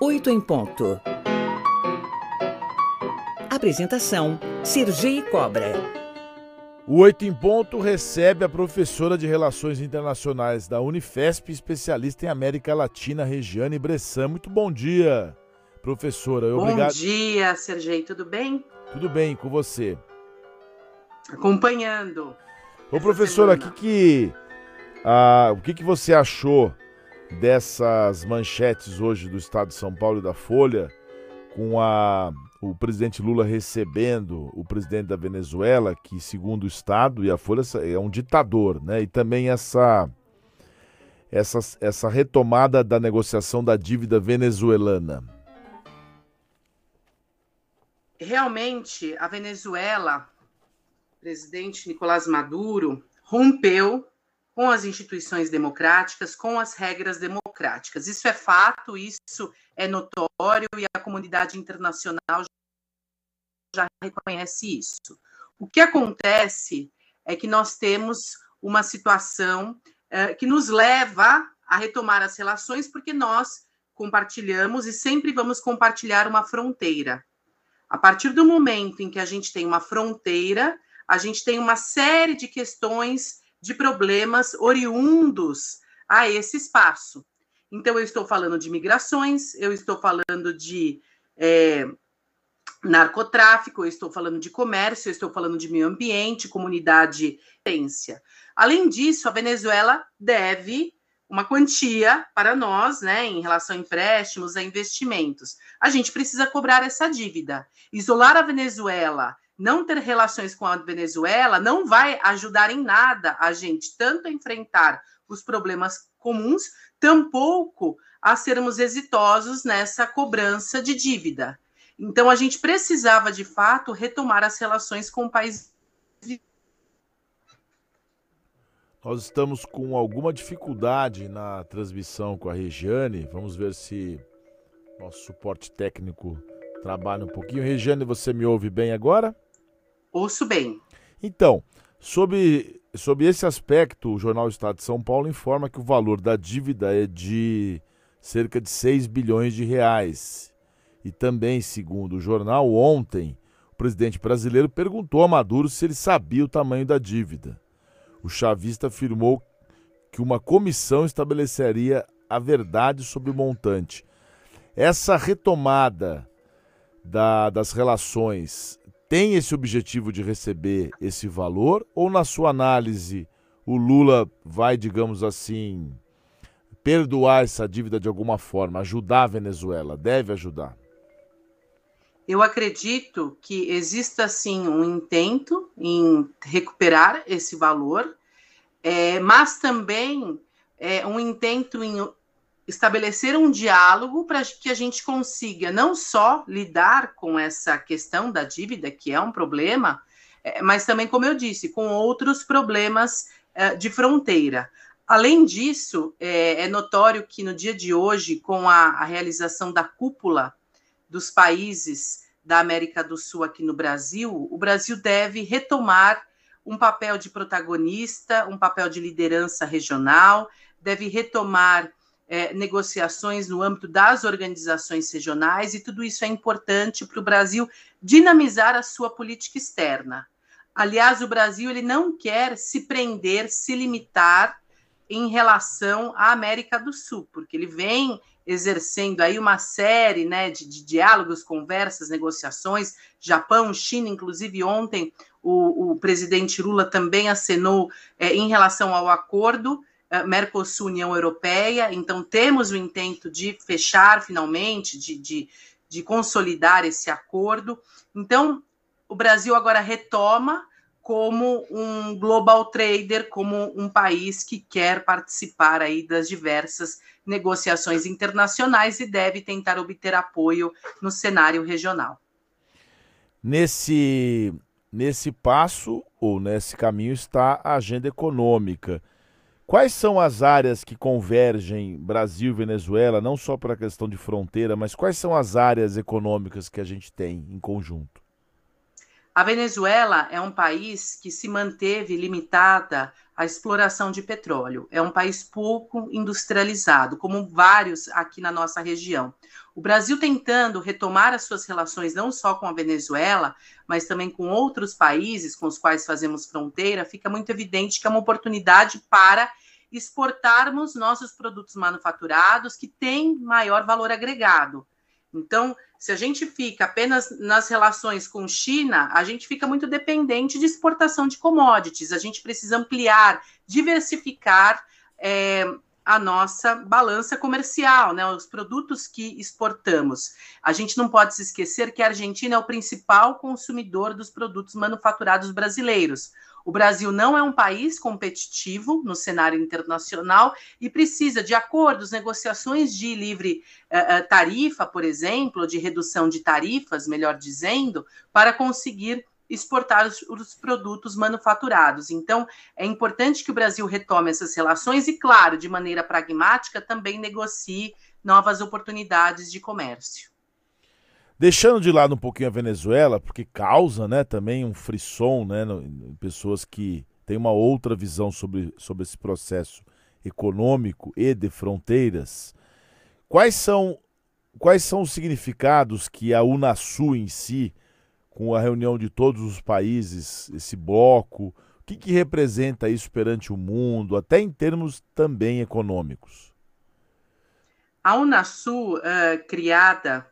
8 em ponto. Apresentação: Sergi Cobra. O Oito em Ponto recebe a professora de Relações Internacionais da Unifesp, especialista em América Latina, Regiane Bressan. Muito bom dia, professora. Obrigado. Bom dia, Sergei. Tudo bem? Tudo bem, com você? Acompanhando. Ô, professora, que que, ah, o que, que você achou dessas manchetes hoje do Estado de São Paulo e da Folha, com a, o presidente Lula recebendo o presidente da Venezuela, que segundo o Estado e a Folha é um ditador, né? E também essa, essa, essa retomada da negociação da dívida venezuelana. Realmente, a Venezuela, presidente Nicolás Maduro, rompeu com as instituições democráticas, com as regras democráticas. Isso é fato, isso é notório e a comunidade internacional já reconhece isso. O que acontece é que nós temos uma situação eh, que nos leva a retomar as relações, porque nós compartilhamos e sempre vamos compartilhar uma fronteira. A partir do momento em que a gente tem uma fronteira, a gente tem uma série de questões de problemas oriundos a esse espaço. Então, eu estou falando de migrações, eu estou falando de é, narcotráfico, eu estou falando de comércio, eu estou falando de meio ambiente, comunidade, ciência. Além disso, a Venezuela deve uma quantia para nós, né, em relação a empréstimos, a investimentos. A gente precisa cobrar essa dívida. Isolar a Venezuela não ter relações com a Venezuela não vai ajudar em nada a gente tanto a enfrentar os problemas comuns, tampouco a sermos exitosos nessa cobrança de dívida. Então a gente precisava de fato retomar as relações com o país. Nós estamos com alguma dificuldade na transmissão com a Regiane. Vamos ver se nosso suporte técnico trabalha um pouquinho. Regiane, você me ouve bem agora? Ouço bem. Então, sobre, sobre esse aspecto, o Jornal Estado de São Paulo informa que o valor da dívida é de cerca de 6 bilhões de reais. E também, segundo o jornal, ontem, o presidente brasileiro perguntou a Maduro se ele sabia o tamanho da dívida. O chavista afirmou que uma comissão estabeleceria a verdade sobre o montante. Essa retomada da, das relações tem esse objetivo de receber esse valor? Ou, na sua análise, o Lula vai, digamos assim, perdoar essa dívida de alguma forma, ajudar a Venezuela? Deve ajudar? Eu acredito que exista sim um intento em recuperar esse valor, é, mas também é, um intento em estabelecer um diálogo para que a gente consiga não só lidar com essa questão da dívida, que é um problema, é, mas também, como eu disse, com outros problemas é, de fronteira. Além disso, é, é, notório que no dia de hoje, com a, a realização da cúpula dos países da América do Sul aqui no Brasil, o Brasil deve retomar um papel de protagonista, um papel de liderança regional, deve retomar é, negociações no âmbito das organizações regionais, e tudo isso é importante para o Brasil dinamizar a sua política externa. Aliás, o Brasil ele não quer se prender, se limitar em relação à América do Sul, porque ele vem exercendo aí uma série né, de, de diálogos, conversas, negociações, Japão, China, inclusive ontem o, o presidente Lula também acenou é, em relação ao acordo eh, Mercosul-União Europeia, então temos o intento de fechar finalmente, de, de, de consolidar esse acordo. Então, o Brasil agora retoma como um global trader, como um país que quer participar aí das diversas negociações internacionais e deve tentar obter apoio no cenário regional. Nesse, nesse passo ou nesse caminho está a agenda econômica. Quais são as áreas que convergem Brasil e Venezuela, não só para a questão de fronteira, mas quais são as áreas econômicas que a gente tem em conjunto? A Venezuela é um país que se manteve limitada a exploração de petróleo. É um país pouco industrializado, como vários aqui na nossa região. O Brasil tentando retomar as suas relações não só com a Venezuela, mas também com outros países com os quais fazemos fronteira, fica muito evidente que é uma oportunidade para exportarmos nossos produtos manufaturados que têm maior valor agregado. Então, se a gente fica apenas nas relações com China, a gente fica muito dependente de exportação de commodities. A gente precisa ampliar, diversificar é, a nossa balança comercial, né, os produtos que exportamos. A gente não pode se esquecer que a Argentina é o principal consumidor dos produtos manufaturados brasileiros. O Brasil não é um país competitivo no cenário internacional e precisa de acordos, negociações de livre uh, tarifa, por exemplo, de redução de tarifas, melhor dizendo, para conseguir exportar os, os, produtos manufaturados. Então, é importante que o Brasil retome essas relações e, claro, de maneira pragmática, também negocie novas oportunidades de comércio. Deixando de lado um pouquinho a Venezuela, porque causa né, também um frisson, né, pessoas que têm uma outra visão sobre, sobre esse processo econômico e de fronteiras. Quais são, quais são os significados que a Unasul em si, com a reunião de todos os países, esse bloco, o que, que representa isso perante o mundo, até em termos também econômicos? A Unasul, uh, criada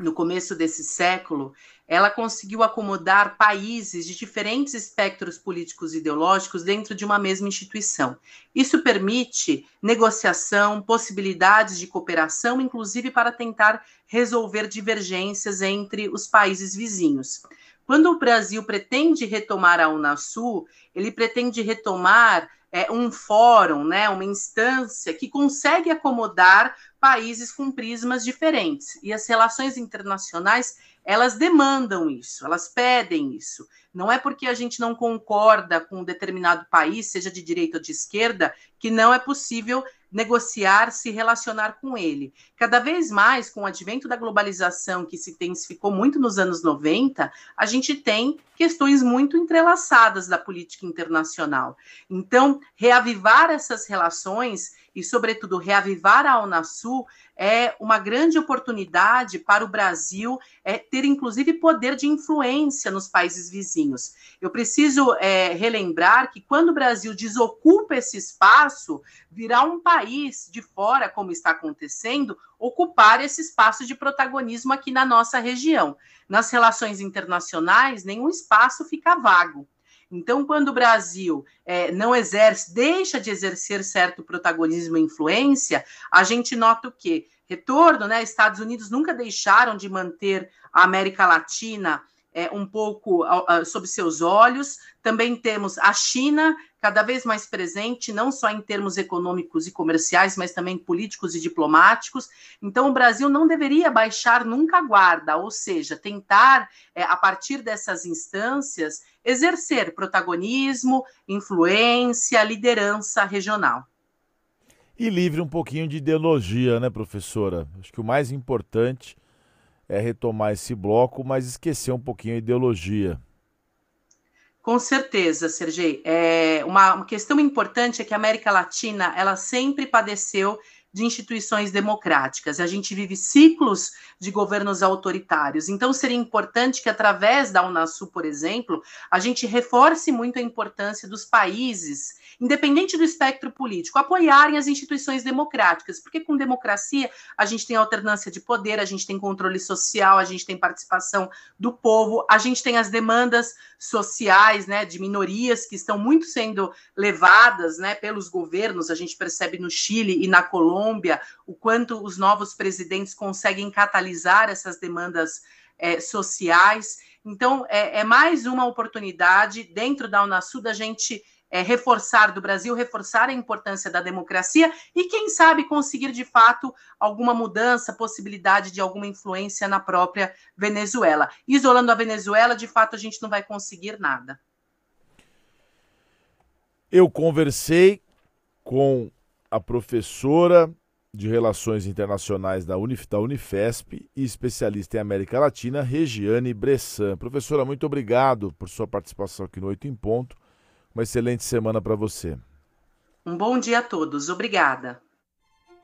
no começo desse século, ela conseguiu acomodar países de diferentes espectros políticos e ideológicos dentro de uma mesma instituição. Isso permite negociação, possibilidades de cooperação, inclusive para tentar resolver divergências entre os países vizinhos. Quando o Brasil pretende retomar a Unasul, ele pretende retomar é, um fórum, né, uma instância que consegue acomodar países com prismas diferentes. E as relações internacionais, elas demandam isso, elas pedem isso. Não é porque a gente não concorda com um determinado país, seja de direita ou de esquerda, que não é possível negociar, se relacionar com ele. Cada vez mais, com o advento da globalização, que se intensificou muito nos anos 90, a gente tem questões muito entrelaçadas da política internacional. Então, reavivar essas relações e, sobretudo, reavivar a Unasul é uma grande oportunidade para o Brasil é, ter, inclusive, poder de influência nos países vizinhos. Eu preciso é, relembrar que quando o Brasil desocupa esse espaço, virá um país de fora, como está acontecendo, ocupar esse espaço de protagonismo aqui na nossa região. Nas relações internacionais, nenhum espaço fica vago. Então, quando o Brasil é, não exerce, deixa de exercer certo protagonismo e influência, a gente nota o quê? Retorno, né? Estados Unidos nunca deixaram de manter a América Latina é, um pouco sob seus olhos. Também temos a China cada vez mais presente, não só em termos econômicos e comerciais, mas também políticos e diplomáticos. Então, o Brasil não deveria baixar nunca a guarda, ou seja, tentar, é, a partir dessas instâncias, exercer protagonismo, influência, liderança regional. E livre um pouquinho de ideologia, né, professora? Acho que o mais importante é retomar esse bloco, mas esquecer um pouquinho a ideologia. Com certeza, Sergei. É uma, uma questão importante é que a América Latina ela sempre padeceu de instituições democráticas. A gente vive ciclos de governos autoritários. Então, seria importante que, através da Unasul, por exemplo, a gente reforce muito a importância dos países independente do espectro político, apoiarem as instituições democráticas, porque com democracia a gente tem alternância de poder, a gente tem controle social, a gente tem participação do povo, a gente tem as demandas sociais, né, de minorias que estão muito sendo levadas, né, pelos governos. A gente percebe no Chile e na Colômbia o quanto os novos presidentes conseguem catalisar essas demandas é, sociais. Então, é, é, mais uma oportunidade dentro da Unasul da gente é, reforçar do Brasil, reforçar a importância da democracia e, quem sabe, conseguir de fato alguma mudança, possibilidade de alguma influência na própria Venezuela. Isolando a Venezuela, de fato, a gente não vai conseguir nada. Eu conversei com a professora de Relações Internacionais da, da Unifesp e especialista em América Latina, Regiane Bressan. Professora, muito obrigado por sua participação aqui no Oito em Ponto. Uma excelente semana para você. Um bom dia a todos. Obrigada.